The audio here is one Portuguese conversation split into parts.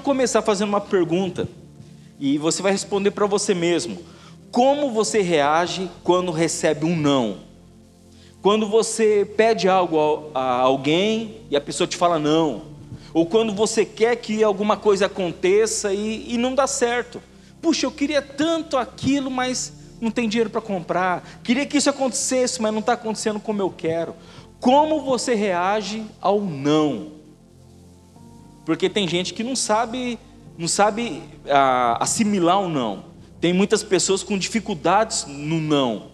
Eu começar fazendo uma pergunta e você vai responder para você mesmo. Como você reage quando recebe um não? Quando você pede algo a alguém e a pessoa te fala não, ou quando você quer que alguma coisa aconteça e, e não dá certo. Puxa, eu queria tanto aquilo, mas não tem dinheiro para comprar. Queria que isso acontecesse, mas não está acontecendo como eu quero. Como você reage ao não? Porque tem gente que não sabe, não sabe ah, assimilar o não. Tem muitas pessoas com dificuldades no não.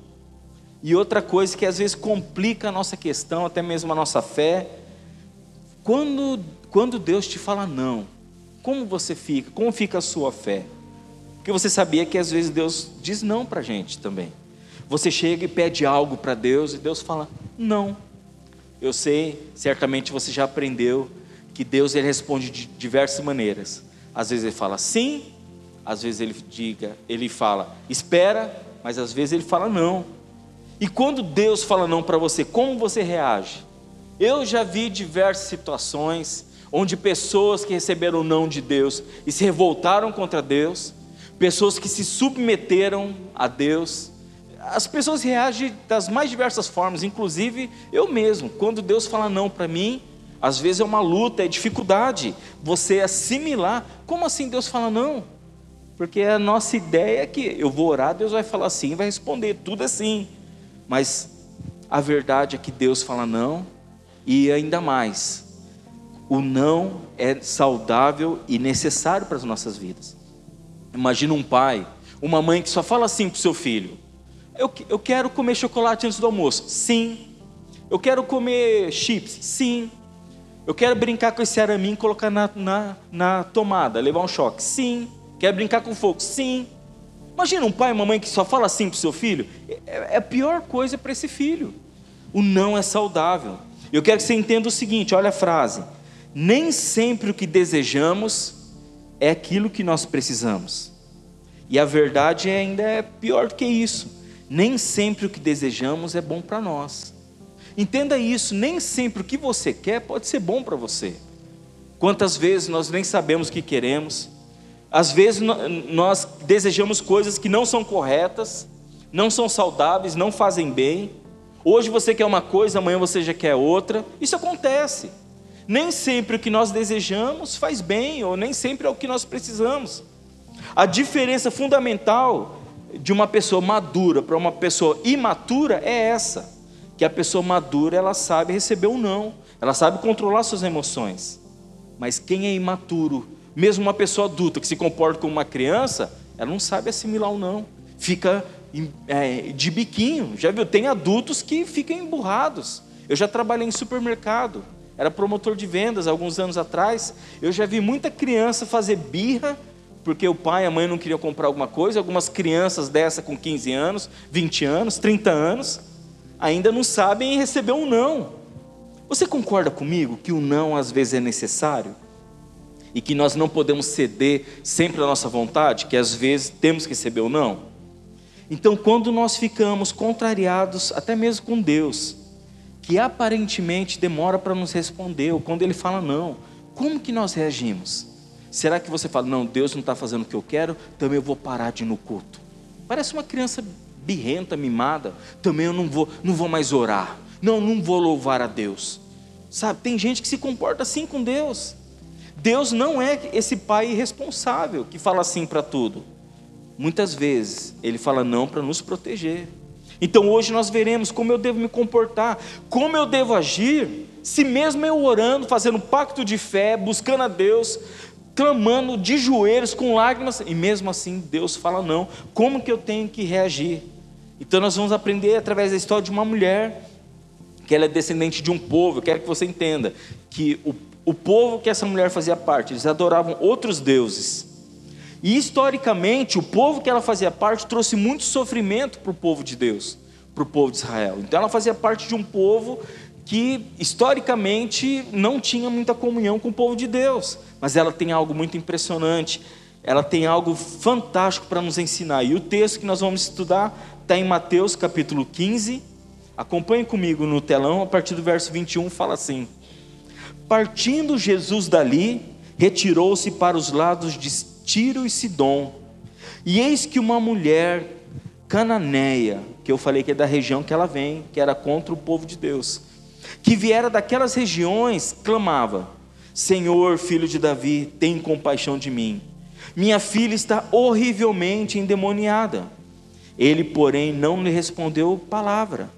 E outra coisa que às vezes complica a nossa questão, até mesmo a nossa fé, quando, quando Deus te fala não, como você fica? Como fica a sua fé? Porque você sabia que às vezes Deus diz não para a gente também. Você chega e pede algo para Deus e Deus fala não. Eu sei, certamente você já aprendeu que Deus ele responde de diversas maneiras. Às vezes ele fala sim, às vezes ele diga, ele fala espera, mas às vezes ele fala não. E quando Deus fala não para você, como você reage? Eu já vi diversas situações onde pessoas que receberam o não de Deus e se revoltaram contra Deus, pessoas que se submeteram a Deus. As pessoas reagem das mais diversas formas, inclusive eu mesmo. Quando Deus fala não para mim, às vezes é uma luta, é dificuldade você assimilar. Como assim Deus fala não? Porque a nossa ideia é que eu vou orar, Deus vai falar sim, vai responder, tudo assim. Mas a verdade é que Deus fala não, e ainda mais, o não é saudável e necessário para as nossas vidas. Imagina um pai, uma mãe que só fala assim para o seu filho: eu, eu quero comer chocolate antes do almoço. Sim. Eu quero comer chips. Sim. Eu quero brincar com esse araminho e colocar na, na, na tomada, levar um choque. Sim. Quer brincar com fogo? Sim. Imagina um pai e uma mãe que só fala assim para o seu filho. É, é a pior coisa para esse filho. O não é saudável. Eu quero que você entenda o seguinte: olha a frase. Nem sempre o que desejamos é aquilo que nós precisamos. E a verdade ainda é pior do que isso. Nem sempre o que desejamos é bom para nós. Entenda isso, nem sempre o que você quer pode ser bom para você. Quantas vezes nós nem sabemos o que queremos, às vezes nós desejamos coisas que não são corretas, não são saudáveis, não fazem bem. Hoje você quer uma coisa, amanhã você já quer outra. Isso acontece. Nem sempre o que nós desejamos faz bem, ou nem sempre é o que nós precisamos. A diferença fundamental de uma pessoa madura para uma pessoa imatura é essa, que a pessoa madura ela sabe receber ou não, ela sabe controlar suas emoções. Mas quem é imaturo, mesmo uma pessoa adulta que se comporta como uma criança, ela não sabe assimilar ou não, fica é, de biquinho. Já viu? Tem adultos que ficam emburrados. Eu já trabalhei em supermercado, era promotor de vendas alguns anos atrás. Eu já vi muita criança fazer birra porque o pai e a mãe não queriam comprar alguma coisa, algumas crianças dessa com 15 anos, 20 anos, 30 anos, ainda não sabem receber um não. Você concorda comigo que o não às vezes é necessário? E que nós não podemos ceder sempre à nossa vontade, que às vezes temos que receber o não? Então, quando nós ficamos contrariados, até mesmo com Deus, que aparentemente demora para nos responder, ou quando Ele fala não, como que nós reagimos? Será que você fala, não, Deus não está fazendo o que eu quero, também eu vou parar de ir no culto? Parece uma criança birrenta, mimada, também eu não vou, não vou mais orar, não, não vou louvar a Deus. Sabe, tem gente que se comporta assim com Deus. Deus não é esse pai irresponsável que fala assim para tudo. Muitas vezes ele fala não para nos proteger. Então hoje nós veremos como eu devo me comportar, como eu devo agir, se mesmo eu orando, fazendo um pacto de fé, buscando a Deus, clamando de joelhos, com lágrimas, e mesmo assim Deus fala não. Como que eu tenho que reagir? Então nós vamos aprender através da história de uma mulher, que ela é descendente de um povo, eu quero que você entenda, que o, o povo que essa mulher fazia parte, eles adoravam outros deuses. E historicamente, o povo que ela fazia parte trouxe muito sofrimento para o povo de Deus, para o povo de Israel. Então ela fazia parte de um povo que historicamente não tinha muita comunhão com o povo de Deus, mas ela tem algo muito impressionante, ela tem algo fantástico para nos ensinar. E o texto que nós vamos estudar está em Mateus capítulo 15. Acompanhe comigo no telão, a partir do verso 21 fala assim: Partindo Jesus dali, retirou-se para os lados de Tiro e Sidom. E eis que uma mulher cananeia, que eu falei que é da região que ela vem, que era contra o povo de Deus, que viera daquelas regiões, clamava: Senhor, filho de Davi, tem compaixão de mim. Minha filha está horrivelmente endemoniada. Ele, porém, não lhe respondeu palavra.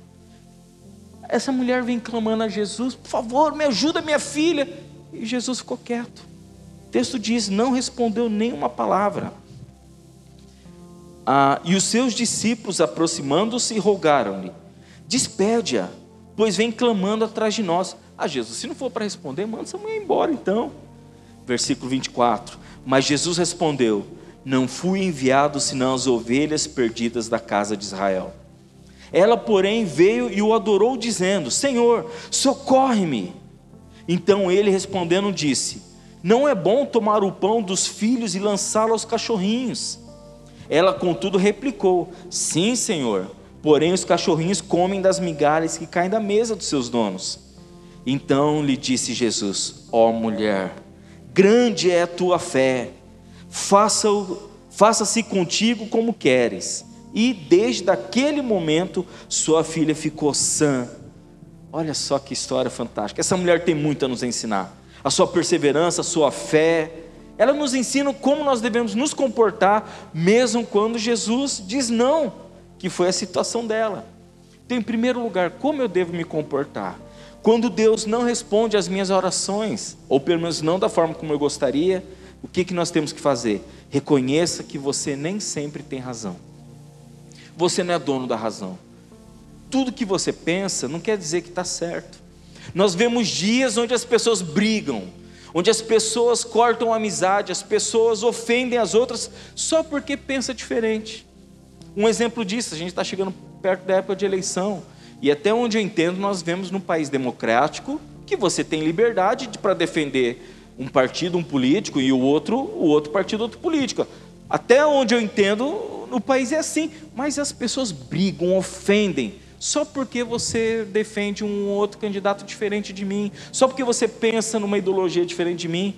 Essa mulher vem clamando a Jesus: Por favor, me ajuda, minha filha. E Jesus ficou quieto. O texto diz: Não respondeu nenhuma palavra. Ah, e os seus discípulos, aproximando-se, rogaram-lhe: Despede-a, pois vem clamando atrás de nós. Ah, Jesus, se não for para responder, manda essa mulher embora então. Versículo 24: Mas Jesus respondeu: Não fui enviado senão as ovelhas perdidas da casa de Israel. Ela, porém, veio e o adorou, dizendo: Senhor, socorre-me. Então ele respondendo disse: Não é bom tomar o pão dos filhos e lançá-lo aos cachorrinhos. Ela, contudo, replicou: Sim, senhor, porém os cachorrinhos comem das migalhas que caem da mesa dos seus donos. Então lhe disse Jesus: Ó oh, mulher, grande é a tua fé, faça-se faça contigo como queres. E desde aquele momento, sua filha ficou sã. Olha só que história fantástica. Essa mulher tem muito a nos ensinar. A sua perseverança, a sua fé, ela nos ensina como nós devemos nos comportar, mesmo quando Jesus diz não, que foi a situação dela. Então, em primeiro lugar, como eu devo me comportar? Quando Deus não responde às minhas orações, ou pelo menos não da forma como eu gostaria, o que, que nós temos que fazer? Reconheça que você nem sempre tem razão. Você não é dono da razão. Tudo que você pensa não quer dizer que está certo. Nós vemos dias onde as pessoas brigam, onde as pessoas cortam a amizade, as pessoas ofendem as outras só porque pensa diferente. Um exemplo disso, a gente está chegando perto da época de eleição, e até onde eu entendo, nós vemos num país democrático que você tem liberdade para defender um partido, um político, e o outro, o outro partido, outro político. Até onde eu entendo, no país é assim, mas as pessoas brigam, ofendem só porque você defende um outro candidato diferente de mim, só porque você pensa numa ideologia diferente de mim,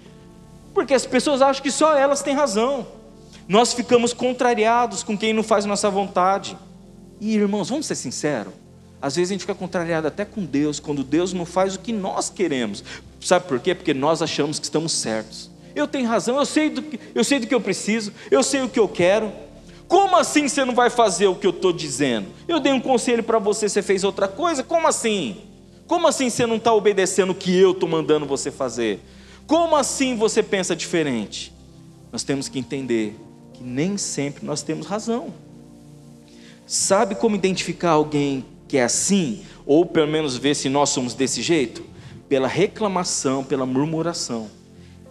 porque as pessoas acham que só elas têm razão. Nós ficamos contrariados com quem não faz nossa vontade. E irmãos, vamos ser sinceros. Às vezes a gente fica contrariado até com Deus, quando Deus não faz o que nós queremos. Sabe por quê? Porque nós achamos que estamos certos. Eu tenho razão, eu sei do que eu, sei do que eu preciso, eu sei o que eu quero. Como assim você não vai fazer o que eu estou dizendo? Eu dei um conselho para você, você fez outra coisa? Como assim? Como assim você não está obedecendo o que eu estou mandando você fazer? Como assim você pensa diferente? Nós temos que entender que nem sempre nós temos razão. Sabe como identificar alguém que é assim? Ou pelo menos ver se nós somos desse jeito? Pela reclamação, pela murmuração.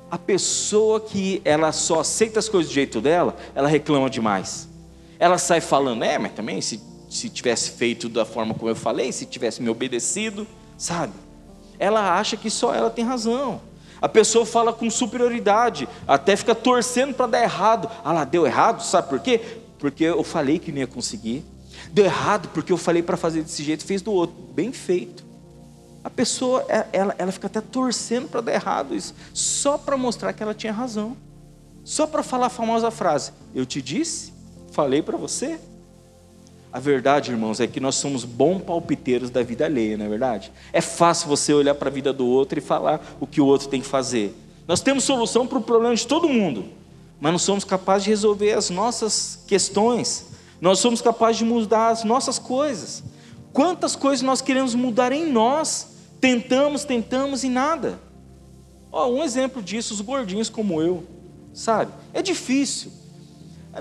A pessoa que ela só aceita as coisas do jeito dela, ela reclama demais ela sai falando, é, mas também se, se tivesse feito da forma como eu falei, se tivesse me obedecido, sabe? Ela acha que só ela tem razão. A pessoa fala com superioridade, até fica torcendo para dar errado. Ah lá, deu errado, sabe por quê? Porque eu falei que não ia conseguir. Deu errado porque eu falei para fazer desse jeito, fez do outro. Bem feito. A pessoa, é, ela, ela fica até torcendo para dar errado isso, só para mostrar que ela tinha razão. Só para falar a famosa frase: Eu te disse, falei para você. A verdade, irmãos, é que nós somos bons palpiteiros da vida alheia, não é verdade? É fácil você olhar para a vida do outro e falar o que o outro tem que fazer. Nós temos solução para o problema de todo mundo, mas não somos capazes de resolver as nossas questões. Nós somos capazes de mudar as nossas coisas. Quantas coisas nós queremos mudar em nós? Tentamos, tentamos e nada. Oh, um exemplo disso, os gordinhos como eu, sabe? É difícil.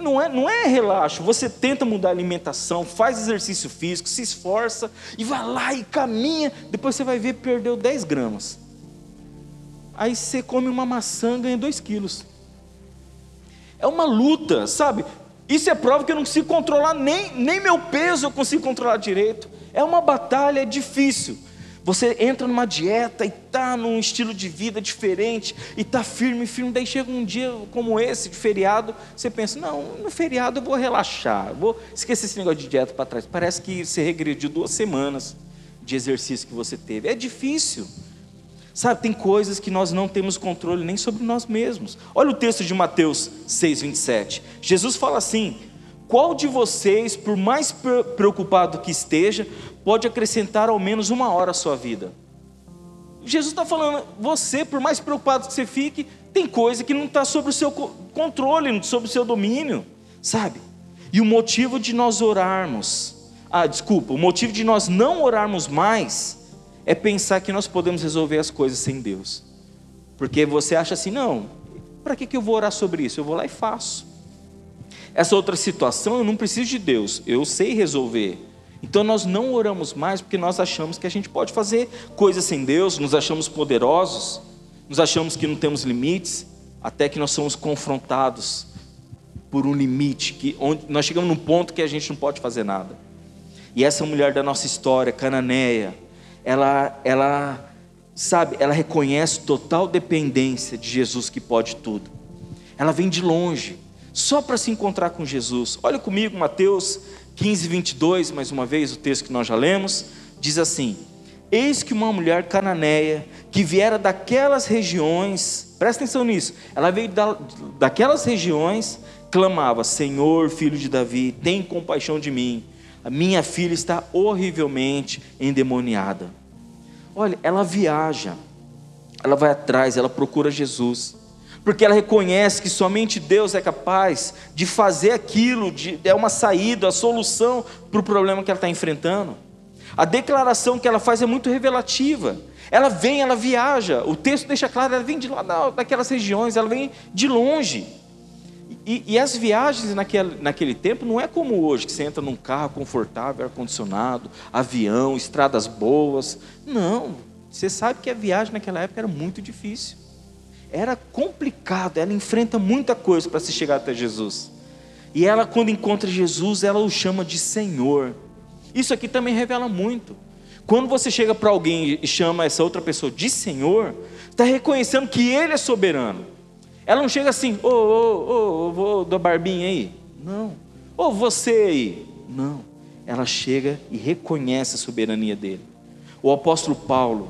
Não é, não é relaxo. Você tenta mudar a alimentação, faz exercício físico, se esforça e vai lá e caminha. Depois você vai ver perdeu 10 gramas. Aí você come uma maçã ganha 2 quilos. É uma luta, sabe? Isso é prova que eu não consigo controlar nem, nem meu peso eu consigo controlar direito. É uma batalha difícil. Você entra numa dieta e está num estilo de vida diferente e está firme, firme. Daí chega um dia como esse, de feriado, você pensa: não, no feriado eu vou relaxar, vou esquecer esse negócio de dieta para trás. Parece que você regrediu duas semanas de exercício que você teve. É difícil. Sabe, tem coisas que nós não temos controle nem sobre nós mesmos. Olha o texto de Mateus 6:27. Jesus fala assim: Qual de vocês, por mais preocupado que esteja, pode acrescentar ao menos uma hora à sua vida? Jesus está falando, você, por mais preocupado que você fique, tem coisa que não está sob o seu controle, sob o seu domínio, sabe? E o motivo de nós orarmos, ah, desculpa, o motivo de nós não orarmos mais é pensar que nós podemos resolver as coisas sem Deus. Porque você acha assim, não, para que, que eu vou orar sobre isso? Eu vou lá e faço. Essa outra situação eu não preciso de Deus, eu sei resolver. Então nós não oramos mais porque nós achamos que a gente pode fazer coisas sem Deus, nos achamos poderosos, nos achamos que não temos limites, até que nós somos confrontados por um limite, que onde nós chegamos num ponto que a gente não pode fazer nada. E essa mulher da nossa história, Cananeia, ela, ela sabe, ela reconhece total dependência de Jesus que pode tudo. Ela vem de longe, só para se encontrar com Jesus. Olha comigo, Mateus 15, 22, mais uma vez, o texto que nós já lemos, diz assim: Eis que uma mulher cananeia, que viera daquelas regiões, presta atenção nisso, ela veio da, daquelas regiões, clamava: Senhor, filho de Davi, tem compaixão de mim, a minha filha está horrivelmente endemoniada. Olha, ela viaja, ela vai atrás, ela procura Jesus porque ela reconhece que somente Deus é capaz de fazer aquilo, de, é uma saída, a solução para o problema que ela está enfrentando. A declaração que ela faz é muito revelativa. Ela vem, ela viaja. O texto deixa claro, ela vem de lá daquelas regiões, ela vem de longe. E, e, as viagens naquele, naquele tempo não é como hoje, que você entra num carro confortável, ar-condicionado, avião, estradas boas. Não, você sabe que a viagem naquela época era muito difícil era complicado, ela enfrenta muita coisa para se chegar até Jesus. E ela, quando encontra Jesus, ela o chama de Senhor. Isso aqui também revela muito. Quando você chega para alguém e chama essa outra pessoa de Senhor, está reconhecendo que Ele é soberano. Ela não chega assim, ô, ô, ô, vou da barbinha aí. Não. Ô, você aí. Não. Ela chega e reconhece a soberania dele. O apóstolo Paulo,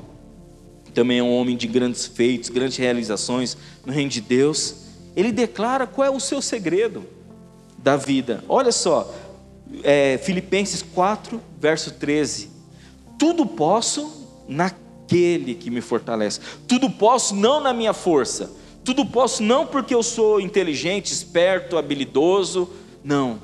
também é um homem de grandes feitos, grandes realizações no reino de Deus. Ele declara qual é o seu segredo da vida. Olha só, é, Filipenses 4, verso 13: Tudo posso naquele que me fortalece, tudo posso não na minha força, tudo posso não porque eu sou inteligente, esperto, habilidoso, não,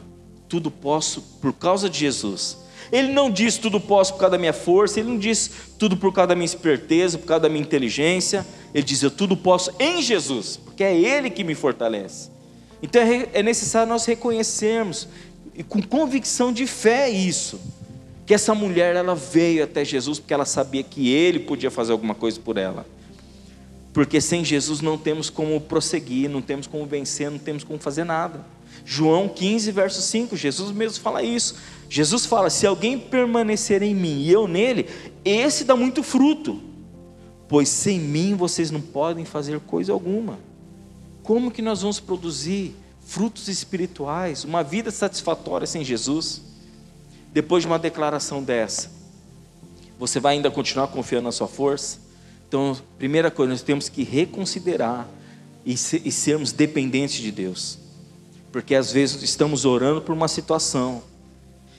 tudo posso por causa de Jesus ele não diz tudo posso por causa da minha força, ele não diz tudo por causa da minha esperteza, por causa da minha inteligência. Ele diz eu tudo posso em Jesus, porque é Ele que me fortalece. Então é, é necessário nós reconhecermos, e com convicção de fé, isso. Que essa mulher ela veio até Jesus porque ela sabia que Ele podia fazer alguma coisa por ela. Porque sem Jesus não temos como prosseguir, não temos como vencer, não temos como fazer nada. João 15, verso 5, Jesus mesmo fala isso. Jesus fala: se alguém permanecer em mim e eu nele, esse dá muito fruto, pois sem mim vocês não podem fazer coisa alguma. Como que nós vamos produzir frutos espirituais, uma vida satisfatória sem Jesus? Depois de uma declaração dessa, você vai ainda continuar confiando na sua força? Então, primeira coisa, nós temos que reconsiderar e, sermos dependentes de Deus porque às vezes estamos orando por uma situação.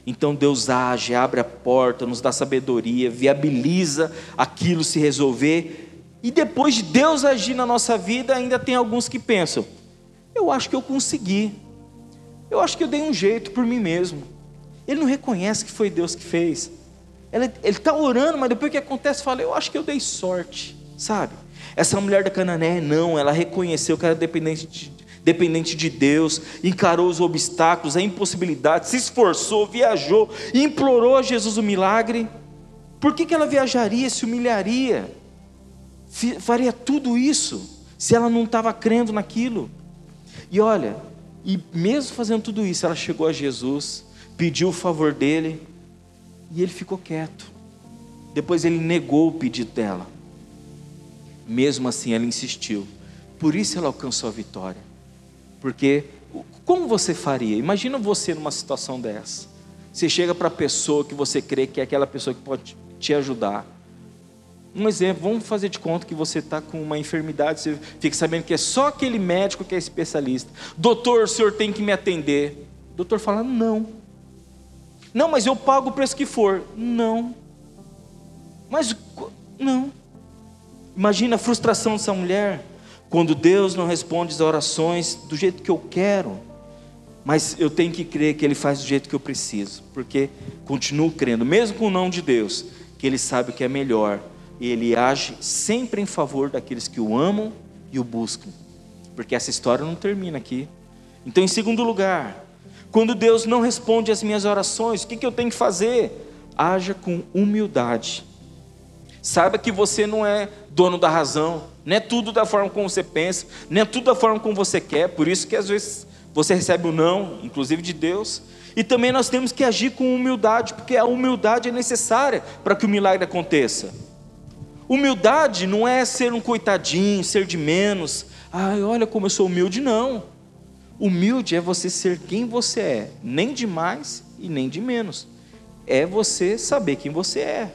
Então Deus age, abre a porta, nos dá sabedoria, viabiliza aquilo se resolver. E depois de Deus agir na nossa vida, ainda tem alguns que pensam: eu acho que eu consegui, eu acho que eu dei um jeito por mim mesmo. Ele não reconhece que foi Deus que fez. Ele está orando, mas depois que acontece, fala: eu acho que eu dei sorte, sabe? Essa mulher da Canané, não, ela reconheceu que era dependente de, dependente de Deus, encarou os obstáculos, a impossibilidade, se esforçou, viajou, implorou a Jesus o milagre. Por que, que ela viajaria, se humilharia? Faria tudo isso se ela não estava crendo naquilo. E olha, e mesmo fazendo tudo isso, ela chegou a Jesus, pediu o favor dele e ele ficou quieto. Depois ele negou o pedido dela. Mesmo assim, ela insistiu. Por isso ela alcançou a vitória. Porque como você faria? Imagina você numa situação dessa. Você chega para a pessoa que você crê que é aquela pessoa que pode te ajudar. Um exemplo, vamos fazer de conta que você está com uma enfermidade, você fica sabendo que é só aquele médico que é especialista. Doutor, o senhor tem que me atender. O doutor fala: não. Não, mas eu pago o preço que for. Não. Mas, não. Imagina a frustração dessa mulher quando Deus não responde as orações do jeito que eu quero. Mas eu tenho que crer que Ele faz do jeito que eu preciso, porque continuo crendo, mesmo com o não de Deus, que Ele sabe o que é melhor e Ele age sempre em favor daqueles que o amam e o buscam, porque essa história não termina aqui. Então, em segundo lugar, quando Deus não responde às minhas orações, o que, que eu tenho que fazer? Haja com humildade. Saiba que você não é dono da razão, não é tudo da forma como você pensa, não é tudo da forma como você quer, por isso que às vezes você recebe o não, inclusive de Deus. E também nós temos que agir com humildade, porque a humildade é necessária para que o milagre aconteça. Humildade não é ser um coitadinho, ser de menos. Ai, olha como eu sou humilde, não. Humilde é você ser quem você é, nem de mais e nem de menos. É você saber quem você é.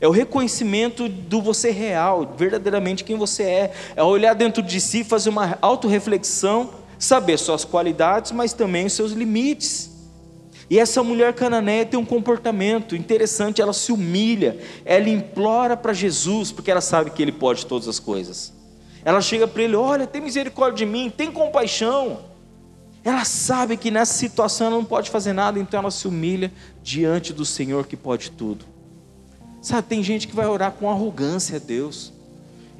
É o reconhecimento do você real, verdadeiramente quem você é. É olhar dentro de si, fazer uma autorreflexão, saber suas qualidades, mas também os seus limites. E essa mulher cananeia tem um comportamento interessante, ela se humilha, ela implora para Jesus, porque ela sabe que ele pode todas as coisas. Ela chega para ele: Olha, tem misericórdia de mim, tem compaixão. Ela sabe que nessa situação ela não pode fazer nada, então ela se humilha diante do Senhor que pode tudo. Sabe, tem gente que vai orar com arrogância a Deus.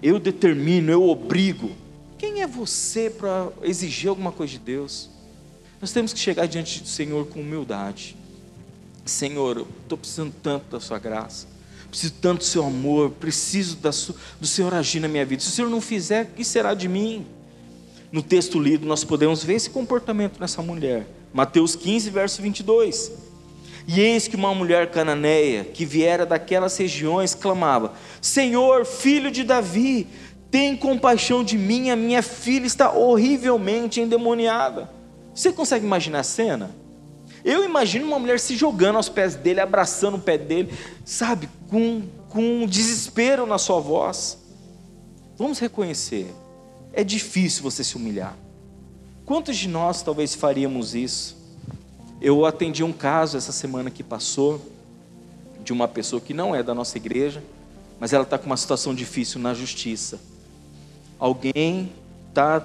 Eu determino, eu obrigo. Quem é você para exigir alguma coisa de Deus? Nós temos que chegar diante do Senhor com humildade. Senhor, eu estou precisando tanto da Sua graça, preciso tanto do Seu amor, preciso do Senhor agir na minha vida. Se o Senhor não fizer, o que será de mim? No texto lido, nós podemos ver esse comportamento nessa mulher. Mateus 15, verso 22. E eis que uma mulher cananeia, que viera daquelas regiões, clamava: Senhor, filho de Davi, tem compaixão de mim, a minha filha está horrivelmente endemoniada. Você consegue imaginar a cena? Eu imagino uma mulher se jogando aos pés dele, abraçando o pé dele, sabe, com, com desespero na sua voz. Vamos reconhecer, é difícil você se humilhar. Quantos de nós talvez faríamos isso? Eu atendi um caso essa semana que passou, de uma pessoa que não é da nossa igreja, mas ela está com uma situação difícil na justiça. Alguém está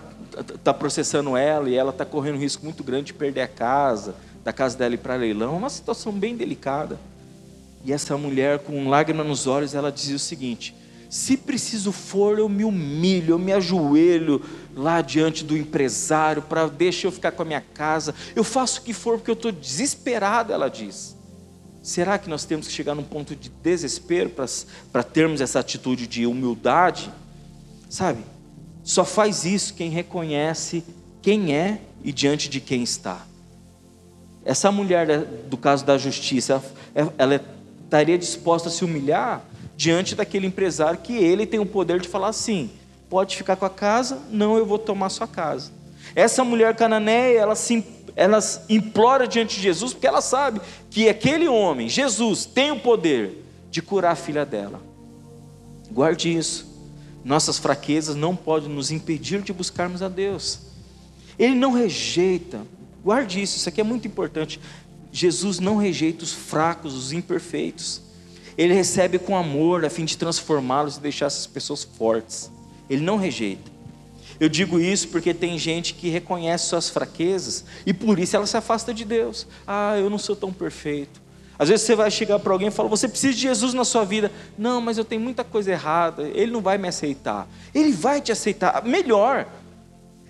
tá processando ela e ela está correndo um risco muito grande de perder a casa, da casa dela ir para leilão, é uma situação bem delicada. E essa mulher, com lágrima nos olhos, ela dizia o seguinte: se preciso for, eu me humilho, eu me ajoelho lá diante do empresário para deixar eu ficar com a minha casa, eu faço o que for porque eu estou desesperada, ela diz. Será que nós temos que chegar num ponto de desespero para termos essa atitude de humildade? Sabe? Só faz isso quem reconhece quem é e diante de quem está. Essa mulher do caso da justiça, ela estaria disposta a se humilhar diante daquele empresário que ele tem o poder de falar assim: pode ficar com a casa, não, eu vou tomar sua casa. Essa mulher cananeia, ela, se, ela implora diante de Jesus, porque ela sabe que aquele homem, Jesus, tem o poder de curar a filha dela. Guarde isso. Nossas fraquezas não podem nos impedir de buscarmos a Deus. Ele não rejeita, guarde isso, isso aqui é muito importante. Jesus não rejeita os fracos, os imperfeitos. Ele recebe com amor a fim de transformá-los e deixar essas pessoas fortes. Ele não rejeita. Eu digo isso porque tem gente que reconhece suas fraquezas e por isso ela se afasta de Deus. Ah, eu não sou tão perfeito. Às vezes você vai chegar para alguém e falar: Você precisa de Jesus na sua vida. Não, mas eu tenho muita coisa errada. Ele não vai me aceitar. Ele vai te aceitar. Melhor,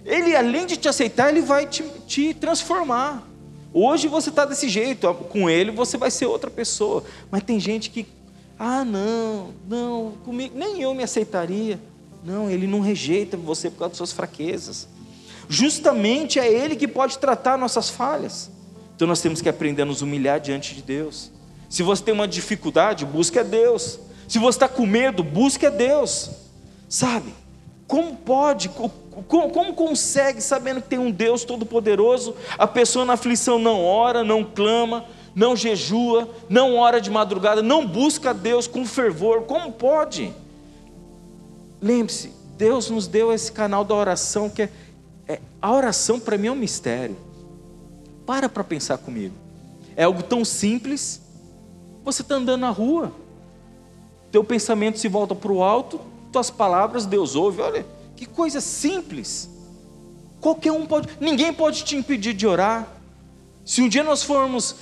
ele além de te aceitar, ele vai te, te transformar. Hoje você está desse jeito, com ele você vai ser outra pessoa. Mas tem gente que, ah, não, não, comigo, nem eu me aceitaria. Não, ele não rejeita você por causa das suas fraquezas. Justamente é ele que pode tratar nossas falhas. Então nós temos que aprender a nos humilhar diante de Deus. Se você tem uma dificuldade, busque a Deus. Se você está com medo, busque a Deus. Sabe? Como pode, como, como, consegue, sabendo que tem um Deus todo-poderoso, a pessoa na aflição não ora, não clama, não jejua, não ora de madrugada, não busca Deus com fervor? Como pode? lembre-se, Deus nos deu esse canal da oração que é, é a oração para mim é um mistério. Para para pensar comigo. É algo tão simples. Você está andando na rua, teu pensamento se volta para o alto, tuas palavras Deus ouve. Olha, que coisa simples. Qualquer um pode, ninguém pode te impedir de orar. Se um dia nós formos,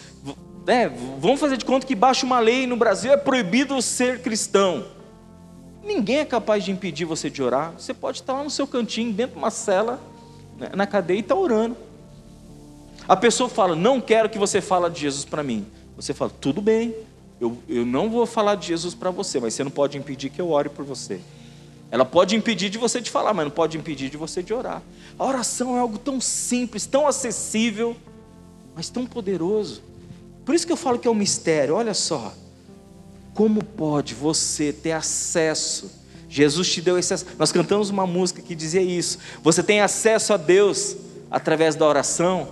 é, vamos fazer de conta que baixa uma lei no Brasil é proibido ser cristão. Ninguém é capaz de impedir você de orar. Você pode estar lá no seu cantinho, dentro de uma cela, né, na cadeia e estar tá orando. A pessoa fala, não quero que você fale de Jesus para mim. Você fala, tudo bem, eu, eu não vou falar de Jesus para você, mas você não pode impedir que eu ore por você. Ela pode impedir de você de falar, mas não pode impedir de você de orar. A oração é algo tão simples, tão acessível, mas tão poderoso. Por isso que eu falo que é um mistério. Olha só, como pode você ter acesso? Jesus te deu esse acesso. Nós cantamos uma música que dizia isso. Você tem acesso a Deus através da oração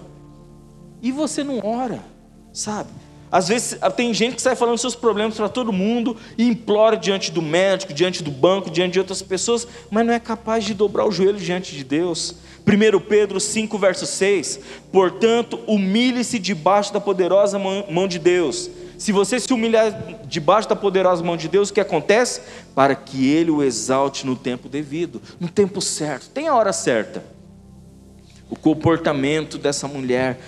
e você não ora, sabe? Às vezes tem gente que sai falando seus problemas para todo mundo e implora diante do médico, diante do banco, diante de outras pessoas, mas não é capaz de dobrar o joelho diante de Deus. 1 Pedro 5, verso 6: Portanto, humilhe-se debaixo da poderosa mão de Deus. Se você se humilhar debaixo da poderosa mão de Deus, o que acontece? Para que Ele o exalte no tempo devido, no tempo certo, tem a hora certa. O comportamento dessa mulher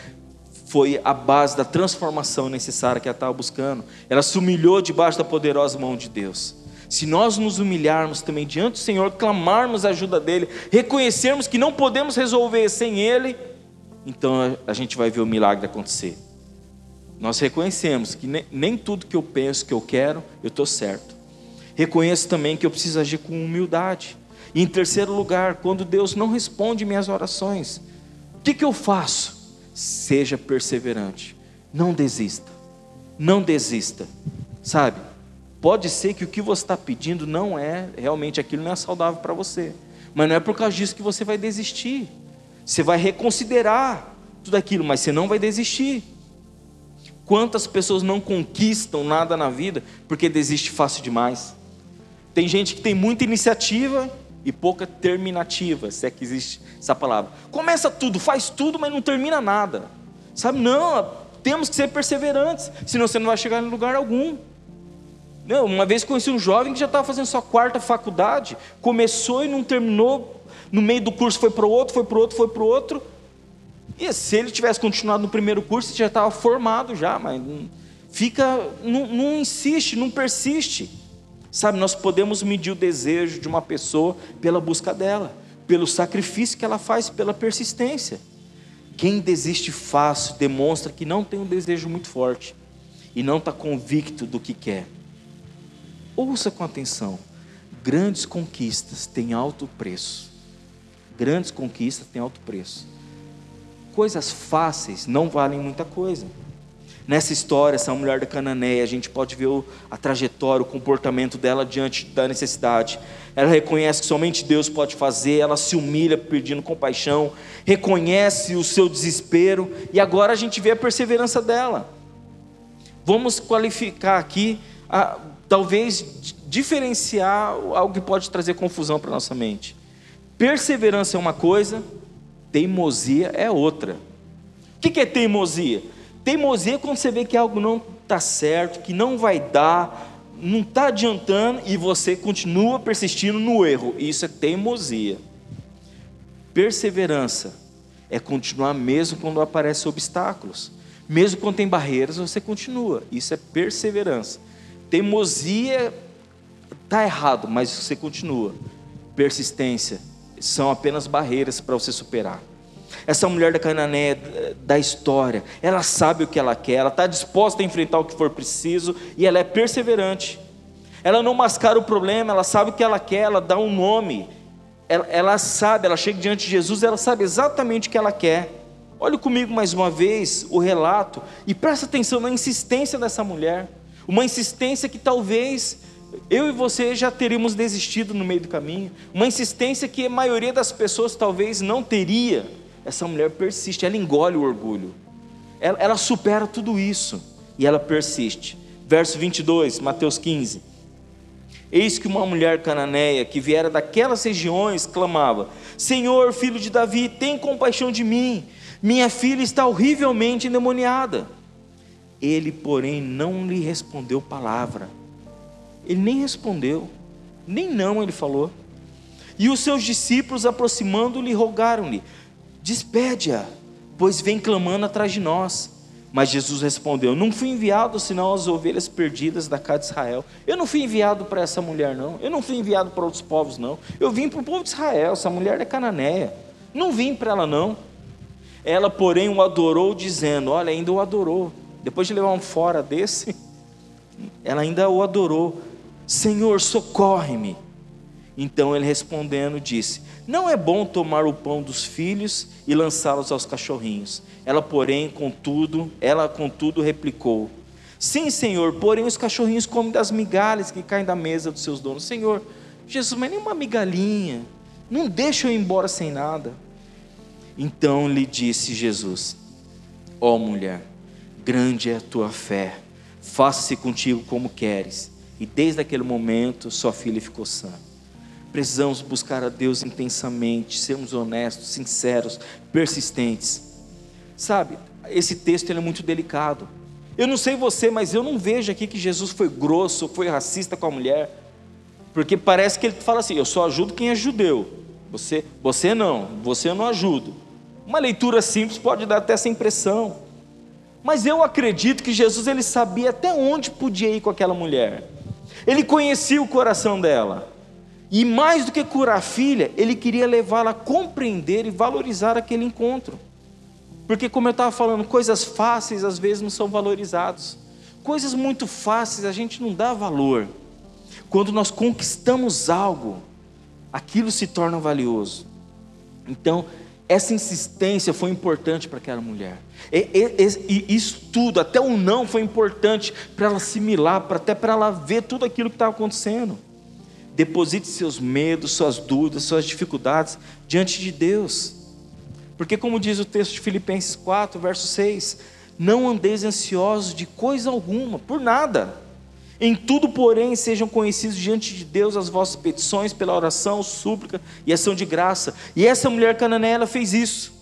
foi a base da transformação necessária que ela estava buscando. Ela se humilhou debaixo da poderosa mão de Deus. Se nós nos humilharmos também diante do Senhor, clamarmos a ajuda dEle, reconhecermos que não podemos resolver sem Ele, então a gente vai ver o milagre acontecer. Nós reconhecemos que nem, tudo que eu penso, que eu quero, eu estou certo. Reconheço também que eu preciso agir com humildade. E em terceiro lugar, quando Deus não responde minhas orações, o que, que eu faço? seja perseverante. Não desista. Não desista. Sabe? Pode ser que o que você está pedindo não é, realmente aquilo não é saudável para você. Mas não é por causa disso que você vai desistir. Você vai reconsiderar tudo aquilo, mas você não vai desistir. Quantas pessoas não conquistam nada na vida porque desiste fácil demais? Tem gente que tem muita iniciativa e pouca terminativa, se é que existe essa palavra. Começa tudo, faz tudo, mas não termina nada. Sabe? Não, temos que ser perseverantes, senão você não vai chegar em lugar algum. Não, uma vez conheci um jovem que já estava fazendo sua quarta faculdade, começou e não terminou, no meio do curso foi para o outro, foi para o outro, foi para o outro. E se ele tivesse continuado no primeiro curso, ele já estava formado já, mas fica, não, não insiste, não persiste. Sabe, nós podemos medir o desejo de uma pessoa pela busca dela, pelo sacrifício que ela faz, pela persistência. Quem desiste fácil demonstra que não tem um desejo muito forte e não está convicto do que quer. Ouça com atenção: grandes conquistas têm alto preço. Grandes conquistas têm alto preço. Coisas fáceis não valem muita coisa. Nessa história, essa mulher da Cananeia, a gente pode ver a trajetória, o comportamento dela diante da necessidade. Ela reconhece que somente Deus pode fazer, ela se humilha pedindo compaixão, reconhece o seu desespero e agora a gente vê a perseverança dela. Vamos qualificar aqui, a, talvez diferenciar algo que pode trazer confusão para nossa mente. Perseverança é uma coisa, teimosia é outra. O que é teimosia? Teimosia é quando você vê que algo não está certo, que não vai dar, não está adiantando e você continua persistindo no erro. Isso é teimosia. Perseverança é continuar mesmo quando aparecem obstáculos. Mesmo quando tem barreiras, você continua. Isso é perseverança. Teimosia está errado, mas você continua. Persistência são apenas barreiras para você superar. Essa mulher da Canané da história, ela sabe o que ela quer, ela está disposta a enfrentar o que for preciso e ela é perseverante. Ela não mascara o problema, ela sabe o que ela quer, ela dá um nome. Ela, ela sabe, ela chega diante de Jesus, ela sabe exatamente o que ela quer. Olhe comigo mais uma vez o relato e presta atenção na insistência dessa mulher. Uma insistência que talvez eu e você já teríamos desistido no meio do caminho. Uma insistência que a maioria das pessoas talvez não teria essa mulher persiste, ela engole o orgulho, ela, ela supera tudo isso e ela persiste. Verso 22, Mateus 15: Eis que uma mulher cananeia que viera daquelas regiões clamava: Senhor, filho de Davi, tem compaixão de mim. Minha filha está horrivelmente endemoniada. Ele, porém, não lhe respondeu palavra. Ele nem respondeu, nem não ele falou. E os seus discípulos, aproximando-lhe, rogaram-lhe: Despede-a, pois vem clamando atrás de nós. Mas Jesus respondeu: Não fui enviado senão as ovelhas perdidas da casa de Israel. Eu não fui enviado para essa mulher, não. Eu não fui enviado para outros povos, não. Eu vim para o povo de Israel. Essa mulher é cananeia. Não vim para ela, não. Ela, porém, o adorou, dizendo: Olha, ainda o adorou. Depois de levar um fora desse, ela ainda o adorou. Senhor, socorre-me. Então ele respondendo disse: Não é bom tomar o pão dos filhos e lançá-los aos cachorrinhos. Ela, porém, contudo, ela contudo replicou: Sim, Senhor, porém os cachorrinhos comem das migalhas que caem da mesa dos seus donos. Senhor, Jesus, mas nem uma migalhinha. Não deixa eu ir embora sem nada. Então lhe disse Jesus: Ó oh, mulher, grande é a tua fé. Faça-se contigo como queres. E desde aquele momento, sua filha ficou sã. Precisamos buscar a Deus intensamente, sermos honestos, sinceros, persistentes. Sabe, esse texto é muito delicado. Eu não sei você, mas eu não vejo aqui que Jesus foi grosso, foi racista com a mulher. Porque parece que ele fala assim: eu só ajudo quem é judeu. Você, você não, você eu não ajudo. Uma leitura simples pode dar até essa impressão. Mas eu acredito que Jesus ele sabia até onde podia ir com aquela mulher. Ele conhecia o coração dela. E mais do que curar a filha, ele queria levá-la a compreender e valorizar aquele encontro. Porque, como eu estava falando, coisas fáceis às vezes não são valorizadas. Coisas muito fáceis a gente não dá valor. Quando nós conquistamos algo, aquilo se torna valioso. Então, essa insistência foi importante para aquela mulher. E, e, e, isso tudo, até o não, foi importante para ela assimilar, até para ela ver tudo aquilo que estava acontecendo. Deposite seus medos, suas dúvidas, suas dificuldades diante de Deus. Porque, como diz o texto de Filipenses 4, verso 6, não andeis ansiosos de coisa alguma, por nada. Em tudo, porém, sejam conhecidos diante de Deus as vossas petições pela oração, súplica e ação de graça. E essa mulher cananeia ela fez isso.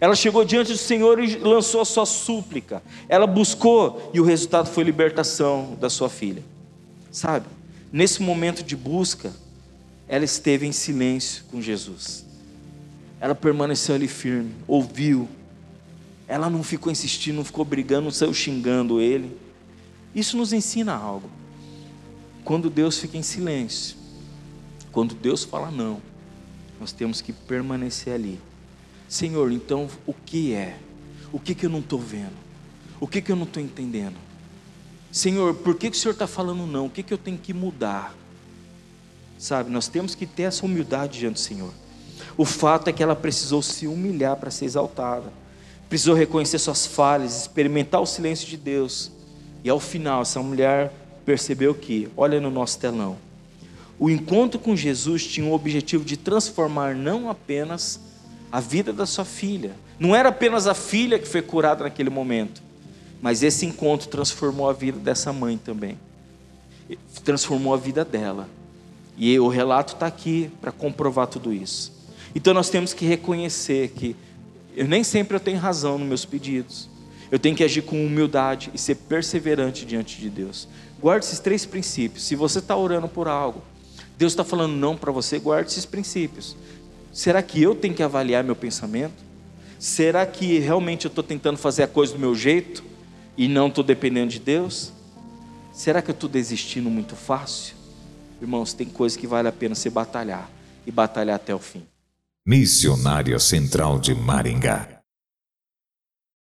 Ela chegou diante do Senhor e lançou a sua súplica. Ela buscou e o resultado foi libertação da sua filha. Sabe? Nesse momento de busca, ela esteve em silêncio com Jesus. Ela permaneceu ali firme, ouviu. Ela não ficou insistindo, não ficou brigando, não saiu xingando ele isso nos ensina algo. Quando Deus fica em silêncio, quando Deus fala não, nós temos que permanecer ali. Senhor, então o que é? O que, que eu não estou vendo? O que, que eu não estou entendendo? Senhor, por que, que o Senhor está falando não? O que, que eu tenho que mudar? Sabe, nós temos que ter essa humildade diante do Senhor. O fato é que ela precisou se humilhar para ser exaltada, precisou reconhecer suas falhas, experimentar o silêncio de Deus e ao final, essa mulher percebeu que, olha no nosso telão, o encontro com Jesus tinha o objetivo de transformar não apenas a vida da sua filha, não era apenas a filha que foi curada naquele momento, mas esse encontro transformou a vida dessa mãe também, transformou a vida dela. E o relato está aqui para comprovar tudo isso. Então nós temos que reconhecer que eu nem sempre eu tenho razão nos meus pedidos. Eu tenho que agir com humildade e ser perseverante diante de Deus. Guarde esses três princípios. Se você está orando por algo, Deus está falando não para você, guarde esses princípios. Será que eu tenho que avaliar meu pensamento? Será que realmente eu estou tentando fazer a coisa do meu jeito e não estou dependendo de Deus? Será que eu estou desistindo muito fácil? Irmãos, tem coisas que vale a pena se batalhar e batalhar até o fim. Missionária Central de Maringá